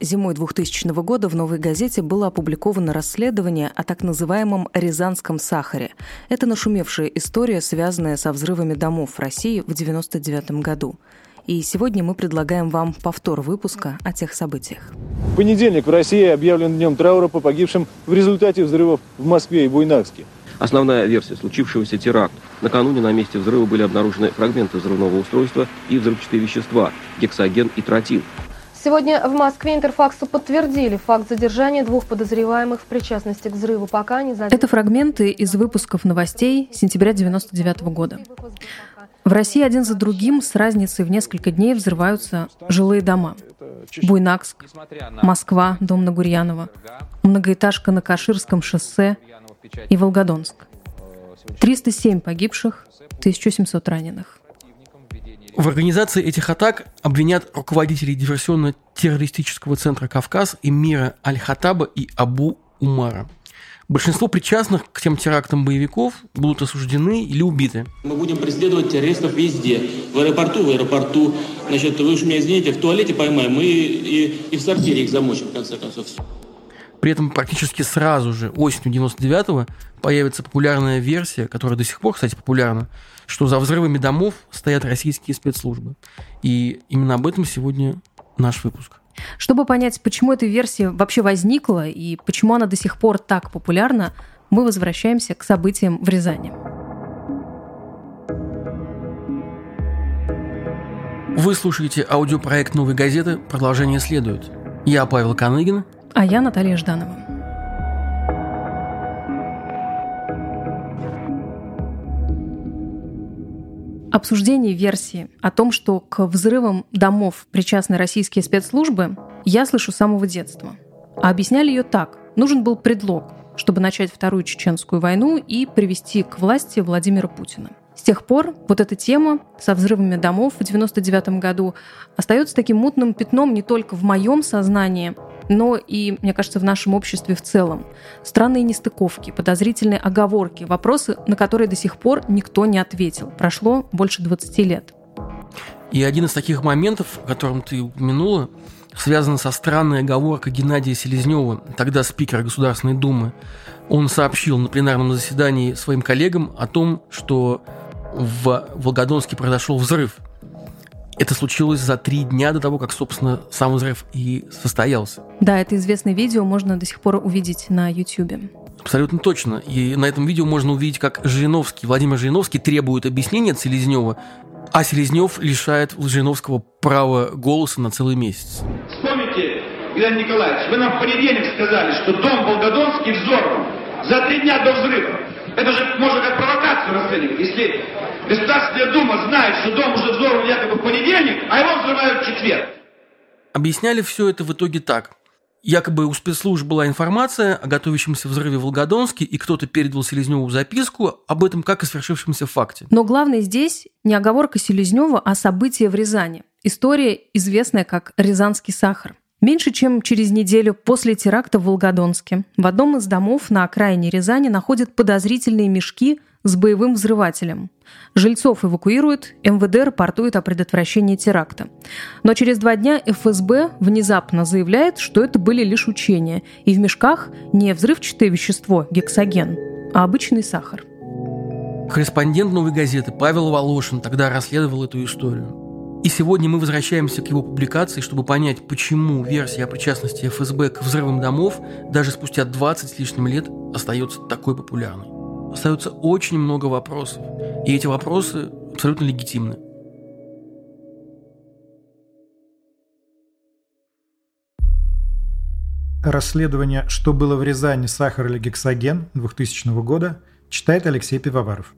Зимой 2000 года в «Новой газете» было опубликовано расследование о так называемом «Рязанском сахаре». Это нашумевшая история, связанная со взрывами домов в России в 1999 году. И сегодня мы предлагаем вам повтор выпуска о тех событиях. В понедельник в России объявлен днем траура по погибшим в результате взрывов в Москве и Буйнакске. Основная версия случившегося теракт. Накануне на месте взрыва были обнаружены фрагменты взрывного устройства и взрывчатые вещества – гексоген и тротил. Сегодня в Москве Интерфаксу подтвердили факт задержания двух подозреваемых в причастности к взрыву, пока не задержаны. Это фрагменты из выпусков новостей сентября 1999 года. В России один за другим с разницей в несколько дней взрываются жилые дома. Буйнакск, Москва, дом на Гурьянова, многоэтажка на Каширском шоссе и Волгодонск. 307 погибших, 1700 раненых. В организации этих атак обвинят руководителей диверсионно-террористического центра «Кавказ» Эмира Аль-Хатаба и Абу Умара. Большинство причастных к тем терактам боевиков будут осуждены или убиты. Мы будем преследовать террористов везде. В аэропорту, в аэропорту. Значит, вы уж меня извините, в туалете поймаем и, и, и в сортире их замочим, в конце концов. При этом практически сразу же, осенью 99-го, появится популярная версия, которая до сих пор, кстати, популярна, что за взрывами домов стоят российские спецслужбы. И именно об этом сегодня наш выпуск. Чтобы понять, почему эта версия вообще возникла и почему она до сих пор так популярна, мы возвращаемся к событиям в Рязани. Вы слушаете аудиопроект «Новой газеты». Продолжение следует. Я Павел Каныгин. А я Наталья Жданова. обсуждении версии о том, что к взрывам домов причастны российские спецслужбы, я слышу с самого детства. А объясняли ее так. Нужен был предлог, чтобы начать Вторую Чеченскую войну и привести к власти Владимира Путина. С тех пор вот эта тема со взрывами домов в 1999 году остается таким мутным пятном не только в моем сознании, но и, мне кажется, в нашем обществе в целом. Странные нестыковки, подозрительные оговорки, вопросы, на которые до сих пор никто не ответил. Прошло больше 20 лет. И один из таких моментов, о котором ты упомянула, связан со странной оговоркой Геннадия Селезнева, тогда спикера Государственной Думы. Он сообщил на пленарном заседании своим коллегам о том, что в Волгодонске произошел взрыв – это случилось за три дня до того, как, собственно, сам взрыв и состоялся. Да, это известное видео можно до сих пор увидеть на YouTube. Абсолютно точно. И на этом видео можно увидеть, как Жириновский, Владимир Жириновский требует объяснения от Селезнева, а Селезнев лишает Жириновского права голоса на целый месяц. Вспомните, Геннадий Николаевич, вы нам в понедельник сказали, что дом Волгодонский взорван за три дня до взрыва. Это же можно как провокацию расценивать. Если Государственная Дума знает, что дом уже взорван якобы в понедельник, а его взрывают в четверг. Объясняли все это в итоге так. Якобы у спецслужб была информация о готовящемся взрыве в Волгодонске, и кто-то передал Селезневу записку об этом как о свершившемся факте. Но главное здесь не оговорка Селезнева, а события в Рязани. История, известная как «Рязанский сахар». Меньше чем через неделю после теракта в Волгодонске в одном из домов на окраине Рязани находят подозрительные мешки с боевым взрывателем. Жильцов эвакуируют, МВД рапортует о предотвращении теракта. Но через два дня ФСБ внезапно заявляет, что это были лишь учения, и в мешках не взрывчатое вещество, гексоген, а обычный сахар. Корреспондент «Новой газеты» Павел Волошин тогда расследовал эту историю. И сегодня мы возвращаемся к его публикации, чтобы понять, почему версия о причастности ФСБ к взрывам домов даже спустя 20 с лишним лет остается такой популярной. Остается очень много вопросов, и эти вопросы абсолютно легитимны. Расследование «Что было в Рязани. Сахар или гексоген» 2000 года читает Алексей Пивоваров.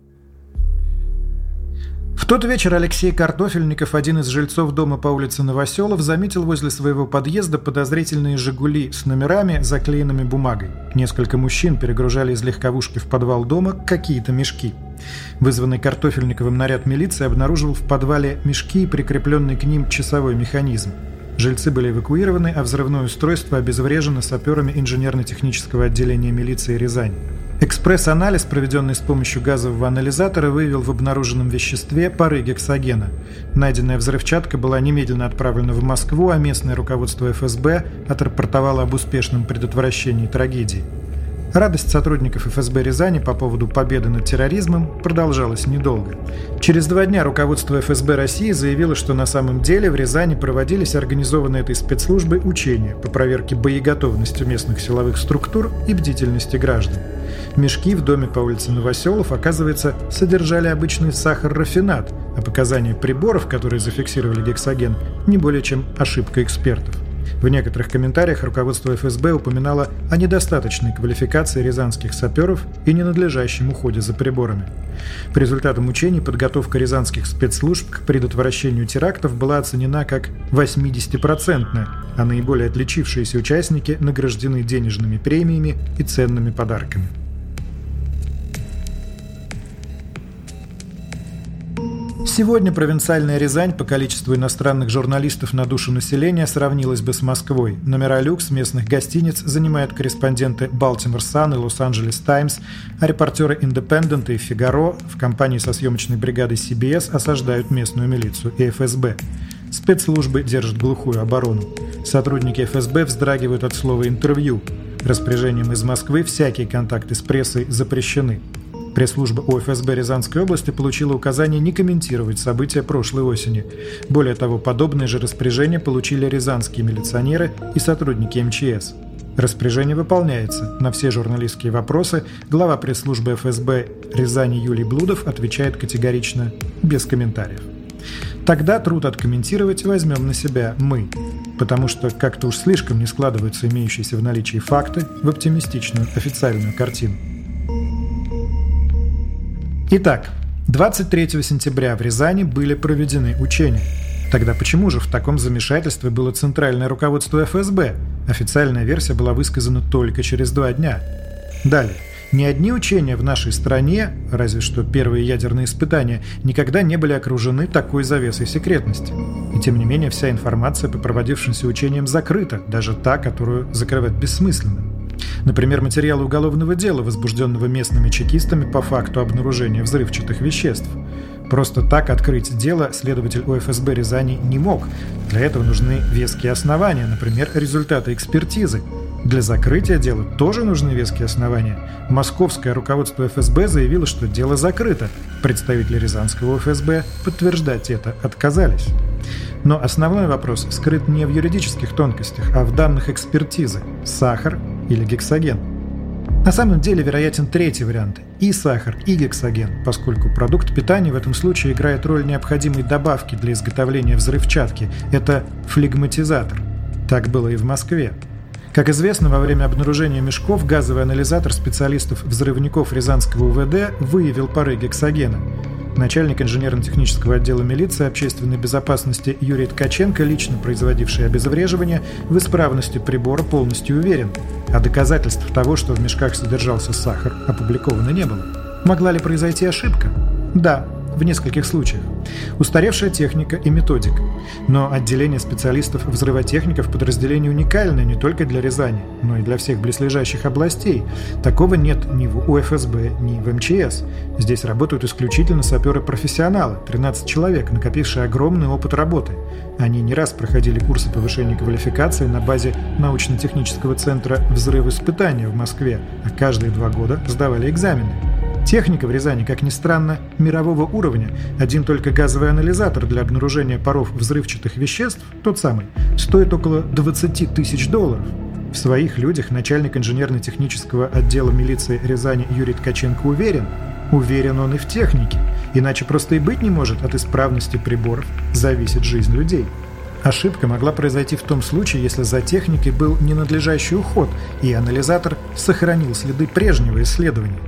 В тот вечер Алексей Картофельников, один из жильцов дома по улице Новоселов, заметил возле своего подъезда подозрительные «Жигули» с номерами, заклеенными бумагой. Несколько мужчин перегружали из легковушки в подвал дома какие-то мешки. Вызванный Картофельниковым наряд милиции обнаружил в подвале мешки и прикрепленный к ним часовой механизм. Жильцы были эвакуированы, а взрывное устройство обезврежено саперами инженерно-технического отделения милиции Рязань. Экспресс-анализ, проведенный с помощью газового анализатора, выявил в обнаруженном веществе пары гексогена. Найденная взрывчатка была немедленно отправлена в Москву, а местное руководство ФСБ отрапортовало об успешном предотвращении трагедии. Радость сотрудников ФСБ Рязани по поводу победы над терроризмом продолжалась недолго. Через два дня руководство ФСБ России заявило, что на самом деле в Рязани проводились организованные этой спецслужбой учения по проверке боеготовности местных силовых структур и бдительности граждан. Мешки в доме по улице Новоселов, оказывается, содержали обычный сахар-рафинат, а показания приборов, которые зафиксировали гексоген, не более чем ошибка экспертов. В некоторых комментариях руководство ФСБ упоминало о недостаточной квалификации рязанских саперов и ненадлежащем уходе за приборами. По результатам учений подготовка рязанских спецслужб к предотвращению терактов была оценена как 80-процентная, а наиболее отличившиеся участники награждены денежными премиями и ценными подарками. Сегодня провинциальная Рязань по количеству иностранных журналистов на душу населения сравнилась бы с Москвой. Номера люкс местных гостиниц занимают корреспонденты Baltimore Sun и Los-Angeles Times, а репортеры Independent и Фигаро в компании со съемочной бригадой CBS осаждают местную милицию и ФСБ. Спецслужбы держат глухую оборону. Сотрудники ФСБ вздрагивают от слова «интервью». Распоряжением из Москвы всякие контакты с прессой запрещены. Пресс-служба ОФСБ Рязанской области получила указание не комментировать события прошлой осени. Более того, подобные же распоряжения получили рязанские милиционеры и сотрудники МЧС. Распоряжение выполняется. На все журналистские вопросы глава пресс-службы ФСБ Рязани Юлий Блудов отвечает категорично, без комментариев. Тогда труд откомментировать возьмем на себя мы, потому что как-то уж слишком не складываются имеющиеся в наличии факты в оптимистичную официальную картину. Итак, 23 сентября в Рязани были проведены учения. Тогда почему же в таком замешательстве было центральное руководство ФСБ? Официальная версия была высказана только через два дня. Далее. Ни одни учения в нашей стране, разве что первые ядерные испытания, никогда не были окружены такой завесой секретности. И тем не менее вся информация по проводившимся учениям закрыта, даже та, которую закрывать бессмысленно. Например, материалы уголовного дела, возбужденного местными чекистами по факту обнаружения взрывчатых веществ. Просто так открыть дело следователь ОФСБ Рязани не мог. Для этого нужны веские основания, например, результаты экспертизы. Для закрытия дела тоже нужны веские основания. Московское руководство ФСБ заявило, что дело закрыто. Представители Рязанского ФСБ подтверждать это отказались. Но основной вопрос скрыт не в юридических тонкостях, а в данных экспертизы. Сахар или гексоген. На самом деле вероятен третий вариант – и сахар, и гексоген, поскольку продукт питания в этом случае играет роль необходимой добавки для изготовления взрывчатки – это флегматизатор. Так было и в Москве. Как известно, во время обнаружения мешков газовый анализатор специалистов-взрывников Рязанского УВД выявил пары гексогена – Начальник инженерно-технического отдела милиции общественной безопасности Юрий Ткаченко, лично производивший обезвреживание, в исправности прибора полностью уверен, а доказательств того, что в мешках содержался сахар, опубликовано не было. Могла ли произойти ошибка? Да, в нескольких случаях. Устаревшая техника и методика. Но отделение специалистов-взрывотехников подразделение уникальное не только для Рязани, но и для всех близлежащих областей. Такого нет ни в УФСБ, ни в МЧС. Здесь работают исключительно саперы-профессионалы, 13 человек, накопившие огромный опыт работы. Они не раз проходили курсы повышения квалификации на базе научно-технического центра взрыв испытания в Москве, а каждые два года сдавали экзамены. Техника в Рязани, как ни странно, мирового уровня. Один только газовый анализатор для обнаружения паров взрывчатых веществ, тот самый, стоит около 20 тысяч долларов. В своих людях начальник инженерно-технического отдела милиции Рязани Юрий Ткаченко уверен, уверен он и в технике, иначе просто и быть не может от исправности приборов зависит жизнь людей. Ошибка могла произойти в том случае, если за техникой был ненадлежащий уход, и анализатор сохранил следы прежнего исследования.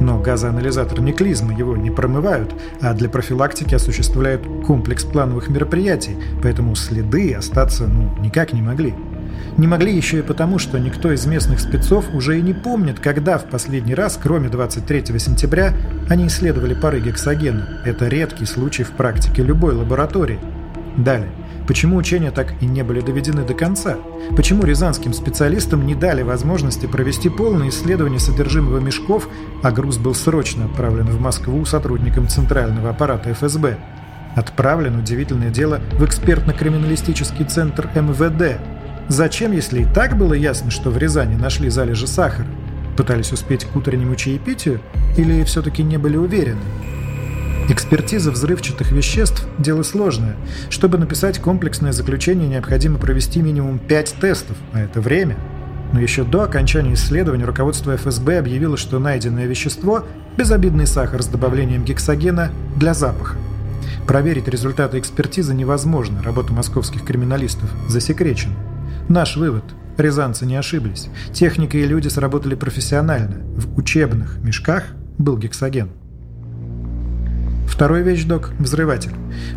Но газоанализатор не клизма, его не промывают, а для профилактики осуществляют комплекс плановых мероприятий, поэтому следы остаться ну, никак не могли. Не могли еще и потому, что никто из местных спецов уже и не помнит, когда в последний раз, кроме 23 сентября, они исследовали пары гексогена. Это редкий случай в практике любой лаборатории. Далее. Почему учения так и не были доведены до конца? Почему рязанским специалистам не дали возможности провести полное исследование содержимого мешков, а груз был срочно отправлен в Москву сотрудникам Центрального аппарата ФСБ? Отправлен, удивительное дело, в экспертно-криминалистический центр МВД. Зачем, если и так было ясно, что в Рязани нашли залежи сахара? Пытались успеть к утреннему чаепитию или все-таки не были уверены? Экспертиза взрывчатых веществ – дело сложное. Чтобы написать комплексное заключение, необходимо провести минимум 5 тестов, а это время. Но еще до окончания исследования руководство ФСБ объявило, что найденное вещество – безобидный сахар с добавлением гексогена для запаха. Проверить результаты экспертизы невозможно, работа московских криминалистов засекречена. Наш вывод – рязанцы не ошиблись. Техника и люди сработали профессионально. В учебных мешках был гексоген. Второй вещдок – взрыватель.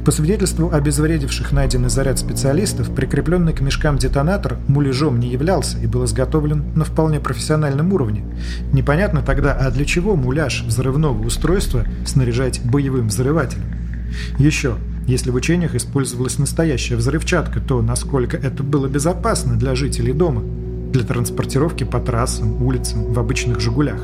По свидетельству обезвредивших найденный заряд специалистов, прикрепленный к мешкам детонатор муляжом не являлся и был изготовлен на вполне профессиональном уровне. Непонятно тогда, а для чего муляж взрывного устройства снаряжать боевым взрывателем? Еще, если в учениях использовалась настоящая взрывчатка, то насколько это было безопасно для жителей дома, для транспортировки по трассам, улицам, в обычных «Жигулях».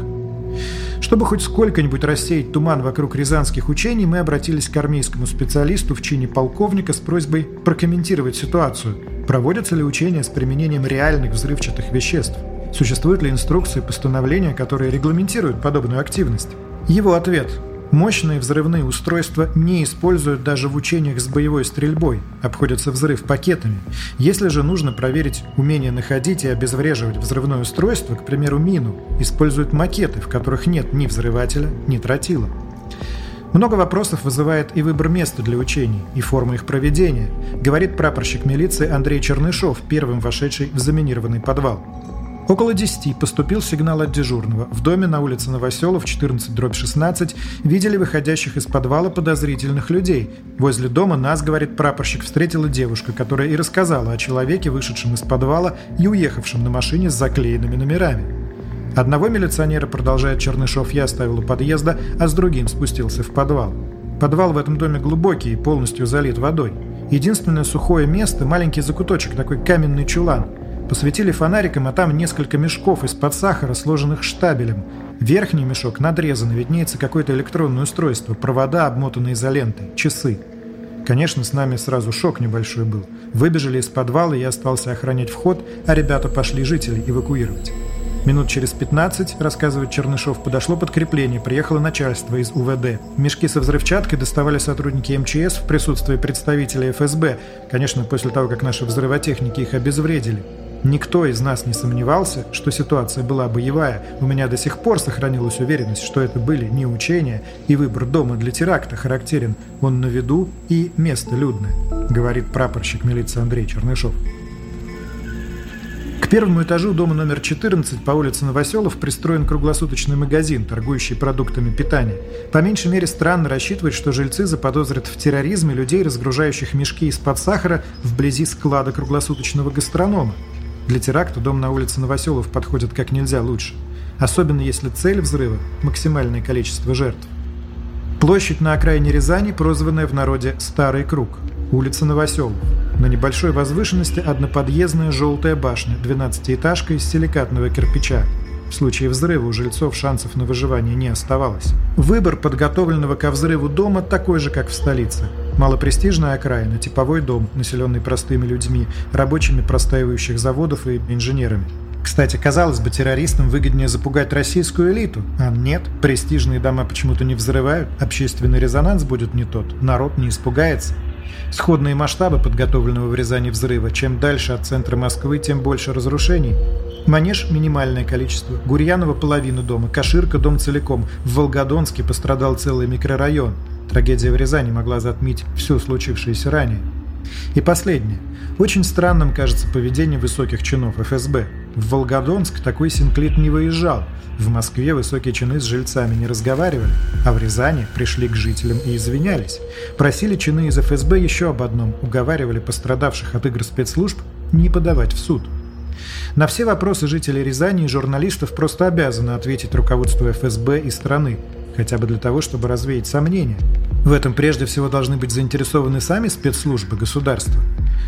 Чтобы хоть сколько-нибудь рассеять туман вокруг рязанских учений, мы обратились к армейскому специалисту в чине полковника с просьбой прокомментировать ситуацию. Проводятся ли учения с применением реальных взрывчатых веществ? Существуют ли инструкции постановления, которые регламентируют подобную активность? Его ответ Мощные взрывные устройства не используют даже в учениях с боевой стрельбой, обходятся взрыв пакетами. Если же нужно проверить умение находить и обезвреживать взрывное устройство, к примеру, мину, используют макеты, в которых нет ни взрывателя, ни тротила. Много вопросов вызывает и выбор места для учений, и форма их проведения, говорит прапорщик милиции Андрей Чернышов, первым вошедший в заминированный подвал. Около 10 поступил сигнал от дежурного. В доме на улице Новоселов, 14-16, видели выходящих из подвала подозрительных людей. Возле дома нас, говорит прапорщик, встретила девушка, которая и рассказала о человеке, вышедшем из подвала и уехавшем на машине с заклеенными номерами. Одного милиционера, продолжает Чернышов, я оставил у подъезда, а с другим спустился в подвал. Подвал в этом доме глубокий и полностью залит водой. Единственное сухое место – маленький закуточек, такой каменный чулан – Посветили фонариком, а там несколько мешков из-под сахара, сложенных штабелем. Верхний мешок надрезан, виднеется какое-то электронное устройство, провода, обмотанные изолентой, часы. Конечно, с нами сразу шок небольшой был. Выбежали из подвала, я остался охранять вход, а ребята пошли жителей эвакуировать. Минут через 15, рассказывает Чернышов, подошло подкрепление, приехало начальство из УВД. Мешки со взрывчаткой доставали сотрудники МЧС в присутствии представителей ФСБ, конечно, после того, как наши взрывотехники их обезвредили. Никто из нас не сомневался, что ситуация была боевая. У меня до сих пор сохранилась уверенность, что это были не учения, и выбор дома для теракта характерен. Он на виду и место людное, говорит прапорщик милиции Андрей Чернышов. К первому этажу дома номер 14 по улице Новоселов пристроен круглосуточный магазин, торгующий продуктами питания. По меньшей мере странно рассчитывать, что жильцы заподозрят в терроризме людей, разгружающих мешки из-под сахара вблизи склада круглосуточного гастронома. Для теракта дом на улице Новоселов подходит как нельзя лучше. Особенно если цель взрыва – максимальное количество жертв. Площадь на окраине Рязани, прозванная в народе «Старый круг». Улица Новоселов. На небольшой возвышенности одноподъездная желтая башня, 12-этажка из силикатного кирпича. В случае взрыва у жильцов шансов на выживание не оставалось. Выбор подготовленного ко взрыву дома такой же, как в столице. Малопрестижная окраина, типовой дом, населенный простыми людьми, рабочими простаивающих заводов и инженерами. Кстати, казалось бы, террористам выгоднее запугать российскую элиту. А нет, престижные дома почему-то не взрывают, общественный резонанс будет не тот, народ не испугается. Сходные масштабы подготовленного в Рязани взрыва. Чем дальше от центра Москвы, тем больше разрушений. Манеж – минимальное количество. Гурьянова – половину дома. Каширка – дом целиком. В Волгодонске пострадал целый микрорайон. Трагедия в Рязани могла затмить все случившееся ранее. И последнее. Очень странным кажется поведение высоких чинов ФСБ. В Волгодонск такой синклит не выезжал. В Москве высокие чины с жильцами не разговаривали, а в Рязани пришли к жителям и извинялись. Просили чины из ФСБ еще об одном, уговаривали пострадавших от игр спецслужб не подавать в суд. На все вопросы жителей Рязани и журналистов просто обязаны ответить руководство ФСБ и страны, хотя бы для того, чтобы развеять сомнения. В этом прежде всего должны быть заинтересованы сами спецслужбы государства.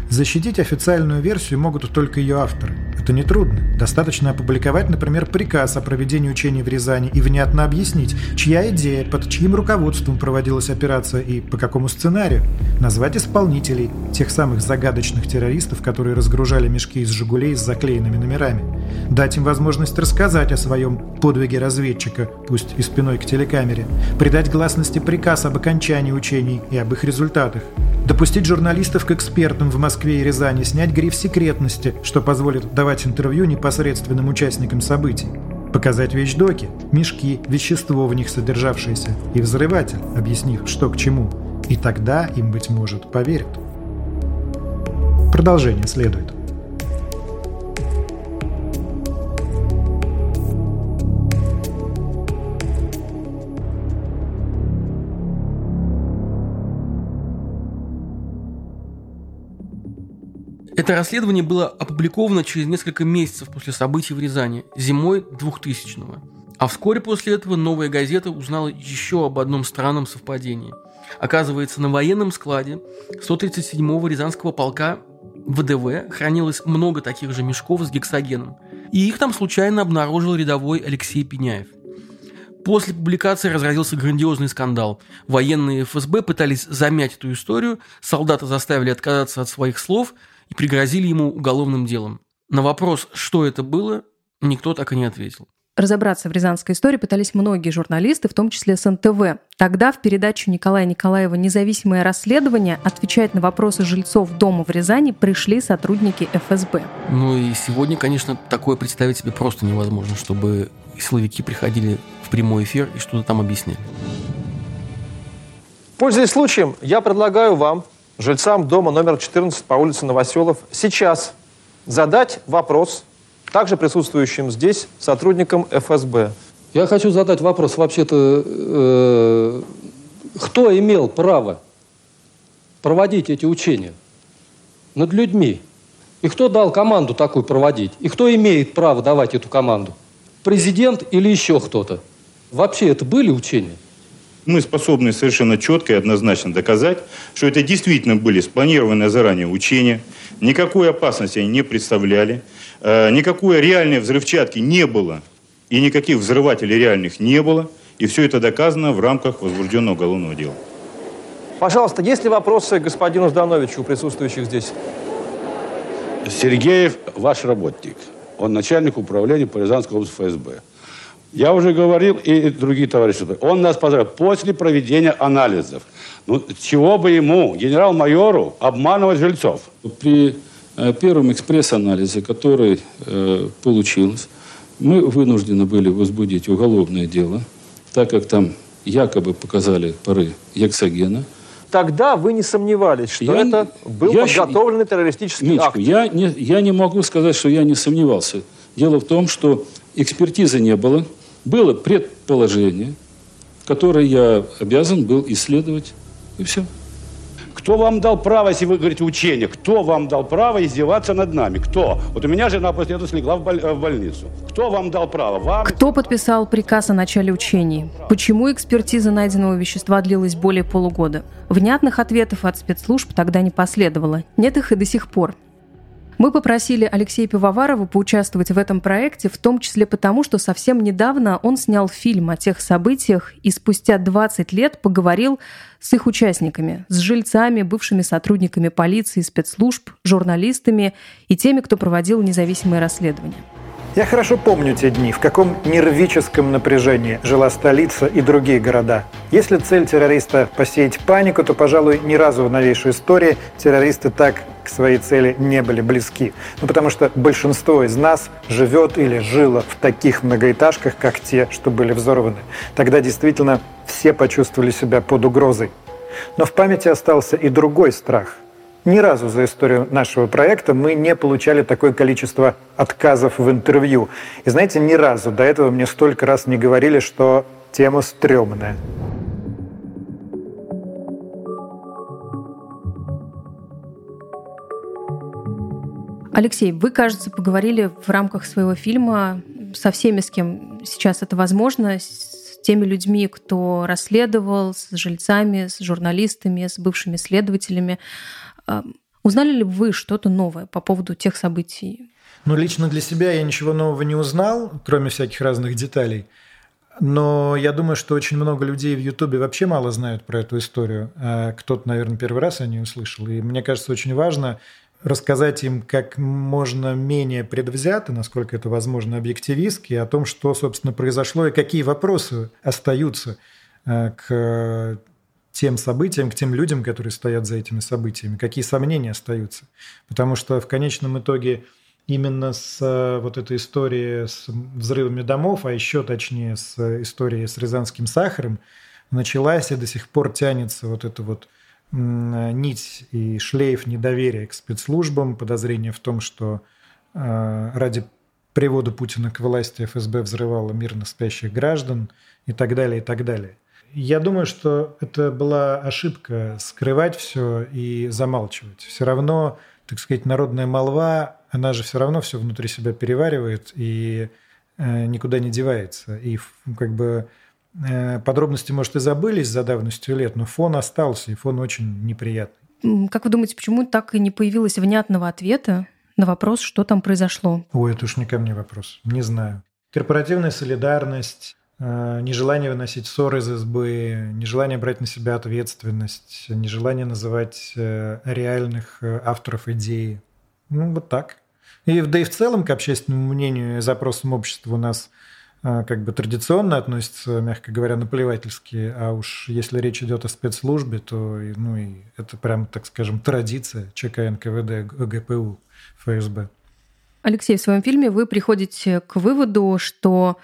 Защитить официальную версию могут только ее авторы. Это нетрудно. Достаточно опубликовать, например, приказ о проведении учений в Рязани и внятно объяснить, чья идея, под чьим руководством проводилась операция и по какому сценарию. Назвать исполнителей, тех самых загадочных террористов, которые разгружали мешки из «Жигулей» с заклеенными номерами. Дать им возможность рассказать о своем подвиге разведчика, пусть и спиной к телекамере. Придать гласности приказ об окончании учений и об их результатах. Допустить журналистов к экспертам в Москве и Рязани, снять гриф секретности, что позволит давать интервью непосредственным участникам событий. Показать вещдоки, мешки, вещество в них содержавшееся и взрыватель, объяснив, что к чему. И тогда им, быть может, поверят. Продолжение следует. Это расследование было опубликовано через несколько месяцев после событий в Рязани, зимой 2000-го. А вскоре после этого «Новая газета» узнала еще об одном странном совпадении. Оказывается, на военном складе 137-го Рязанского полка ВДВ хранилось много таких же мешков с гексогеном. И их там случайно обнаружил рядовой Алексей Пеняев. После публикации разразился грандиозный скандал. Военные ФСБ пытались замять эту историю, солдата заставили отказаться от своих слов – и пригрозили ему уголовным делом. На вопрос, что это было, никто так и не ответил. Разобраться в рязанской истории пытались многие журналисты, в том числе с НТВ. Тогда в передачу Николая Николаева «Независимое расследование» отвечать на вопросы жильцов дома в Рязани пришли сотрудники ФСБ. Ну и сегодня, конечно, такое представить себе просто невозможно, чтобы силовики приходили в прямой эфир и что-то там объясняли. Пользуясь случаем, я предлагаю вам жильцам дома номер 14 по улице Новоселов сейчас задать вопрос также присутствующим здесь сотрудникам ФСБ. Я хочу задать вопрос вообще-то, э, кто имел право проводить эти учения над людьми? И кто дал команду такую проводить? И кто имеет право давать эту команду? Президент или еще кто-то? Вообще это были учения? Мы способны совершенно четко и однозначно доказать, что это действительно были спланированные заранее учения, никакой опасности они не представляли, э, никакой реальной взрывчатки не было и никаких взрывателей реальных не было, и все это доказано в рамках возбужденного уголовного дела. Пожалуйста, есть ли вопросы господину Здановичу, присутствующих здесь? Сергеев ваш работник. Он начальник управления по Рязанской области ФСБ. Я уже говорил, и другие товарищи. Он нас поздравил после проведения анализов. Ну, чего бы ему, генерал-майору, обманывать жильцов? При э, первом экспресс-анализе, который э, получился, мы вынуждены были возбудить уголовное дело, так как там якобы показали пары гексогена. Тогда вы не сомневались, что я, это был я, подготовленный террористический Митечка, акт? Я не, я не могу сказать, что я не сомневался. Дело в том, что экспертизы не было, было предположение, которое я обязан был исследовать, и все. Кто вам дал право, если вы говорите учение, кто вам дал право издеваться над нами? Кто? Вот у меня жена после этого слегла в, боль, в больницу. Кто вам дал право? Вам? Кто подписал приказ о начале учений? Почему экспертиза найденного вещества длилась более полугода? Внятных ответов от спецслужб тогда не последовало. Нет их и до сих пор. Мы попросили Алексея Пивоварова поучаствовать в этом проекте, в том числе потому, что совсем недавно он снял фильм о тех событиях и спустя 20 лет поговорил с их участниками, с жильцами, бывшими сотрудниками полиции, спецслужб, журналистами и теми, кто проводил независимые расследования. Я хорошо помню те дни, в каком нервическом напряжении жила столица и другие города. Если цель террориста – посеять панику, то, пожалуй, ни разу в новейшей истории террористы так к своей цели не были близки. Ну, потому что большинство из нас живет или жило в таких многоэтажках, как те, что были взорваны. Тогда действительно все почувствовали себя под угрозой. Но в памяти остался и другой страх – ни разу за историю нашего проекта мы не получали такое количество отказов в интервью. И знаете, ни разу до этого мне столько раз не говорили, что тема стрёмная. Алексей, вы, кажется, поговорили в рамках своего фильма со всеми, с кем сейчас это возможно, с теми людьми, кто расследовал, с жильцами, с журналистами, с бывшими следователями. Узнали ли вы что-то новое по поводу тех событий? Ну, лично для себя я ничего нового не узнал, кроме всяких разных деталей. Но я думаю, что очень много людей в Ютубе вообще мало знают про эту историю. А кто-то, наверное, первый раз о ней услышал. И мне кажется, очень важно рассказать им как можно менее предвзято, насколько это возможно, объективистски, о том, что, собственно, произошло и какие вопросы остаются э, к тем событиям, к тем людям, которые стоят за этими событиями, какие сомнения остаются. Потому что в конечном итоге именно с э, вот этой историей с взрывами домов, а еще точнее с историей с рязанским сахаром, началась и до сих пор тянется вот эта вот нить и шлейф недоверия к спецслужбам, подозрение в том, что э, ради привода Путина к власти ФСБ взрывала мирно спящих граждан и так далее, и так далее. Я думаю, что это была ошибка скрывать все и замалчивать. Все равно, так сказать, народная молва, она же все равно все внутри себя переваривает и э, никуда не девается. И как бы Э, подробности, может, и забылись за давностью лет, но фон остался, и фон очень неприятный. Как вы думаете, почему так и не появилось внятного ответа на вопрос, что там произошло? Ой, это уж не ко мне вопрос. Не знаю. Корпоративная солидарность, нежелание выносить ссоры из избы, нежелание брать на себя ответственность, нежелание называть э, реальных авторов идеи. Ну, вот так. И, да и в целом к общественному мнению и запросам общества у нас – как бы традиционно относится, мягко говоря, наплевательски, а уж если речь идет о спецслужбе, то ну, и это прям, так скажем, традиция ЧК НКВД, ГПУ, ФСБ. Алексей, в своем фильме вы приходите к выводу, что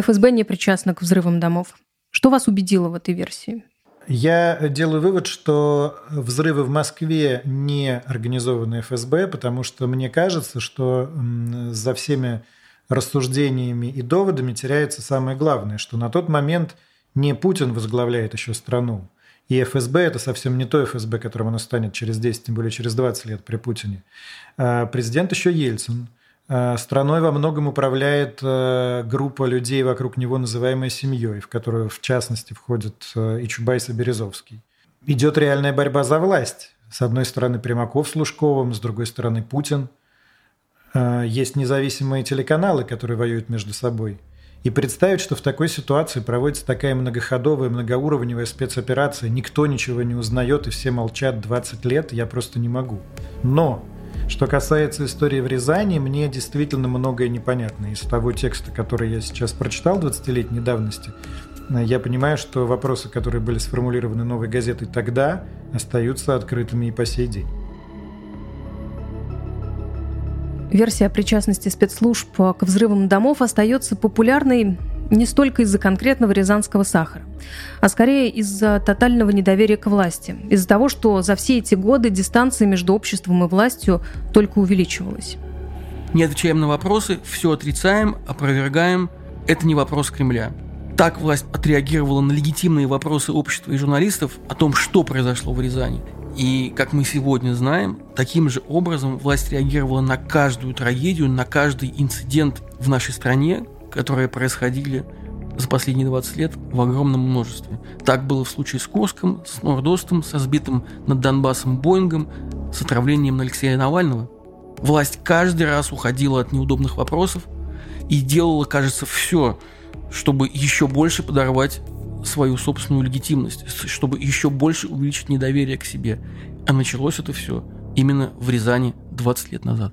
ФСБ не причастна к взрывам домов. Что вас убедило в этой версии? Я делаю вывод, что взрывы в Москве не организованы ФСБ, потому что мне кажется, что за всеми рассуждениями и доводами теряется самое главное, что на тот момент не Путин возглавляет еще страну, и ФСБ – это совсем не то ФСБ, которым оно станет через 10, тем более через 20 лет при Путине. А президент еще Ельцин. А страной во многом управляет э, группа людей вокруг него, называемая семьей, в которую, в частности, входят э, и Чубайс, и Березовский. Идет реальная борьба за власть. С одной стороны Примаков с Лужковым, с другой стороны Путин – есть независимые телеканалы, которые воюют между собой. И представить, что в такой ситуации проводится такая многоходовая, многоуровневая спецоперация, никто ничего не узнает и все молчат 20 лет, я просто не могу. Но что касается истории в Рязани, мне действительно многое непонятно. Из того текста, который я сейчас прочитал 20-летней давности, я понимаю, что вопросы, которые были сформулированы новой газетой тогда, остаются открытыми и по сей день. Версия о причастности спецслужб к взрывам домов остается популярной не столько из-за конкретного рязанского сахара, а скорее из-за тотального недоверия к власти, из-за того, что за все эти годы дистанция между обществом и властью только увеличивалась. Не отвечаем на вопросы, все отрицаем, опровергаем. Это не вопрос Кремля. Так власть отреагировала на легитимные вопросы общества и журналистов о том, что произошло в Рязани. И, как мы сегодня знаем, таким же образом власть реагировала на каждую трагедию, на каждый инцидент в нашей стране, которые происходили за последние 20 лет в огромном множестве. Так было в случае с Курском, с Нордостом, со сбитым над Донбассом Боингом, с отравлением Алексея Навального. Власть каждый раз уходила от неудобных вопросов и делала, кажется, все, чтобы еще больше подорвать свою собственную легитимность, чтобы еще больше увеличить недоверие к себе. А началось это все именно в Рязани 20 лет назад.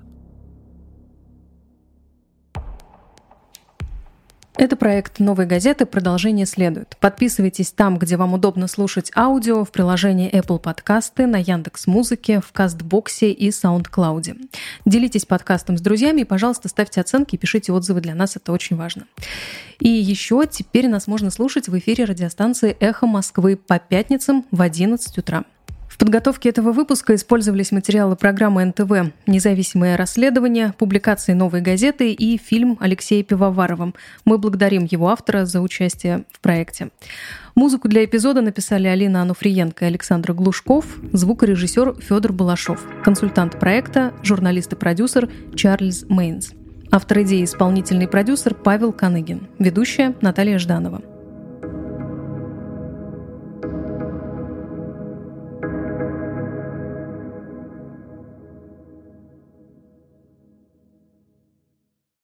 Это проект «Новой газеты». Продолжение следует. Подписывайтесь там, где вам удобно слушать аудио, в приложении Apple Podcasts, на Яндекс Музыке, в Кастбоксе и SoundCloud. Делитесь подкастом с друзьями и, пожалуйста, ставьте оценки и пишите отзывы. Для нас это очень важно. И еще теперь нас можно слушать в эфире радиостанции «Эхо Москвы» по пятницам в 11 утра. В подготовке этого выпуска использовались материалы программы НТВ «Независимое расследование», публикации «Новой газеты» и фильм Алексея Пивоварова. Мы благодарим его автора за участие в проекте. Музыку для эпизода написали Алина Ануфриенко и Александр Глушков, звукорежиссер Федор Балашов, консультант проекта, журналист и продюсер Чарльз Мейнс. Автор идеи и исполнительный продюсер Павел Каныгин, ведущая Наталья Жданова.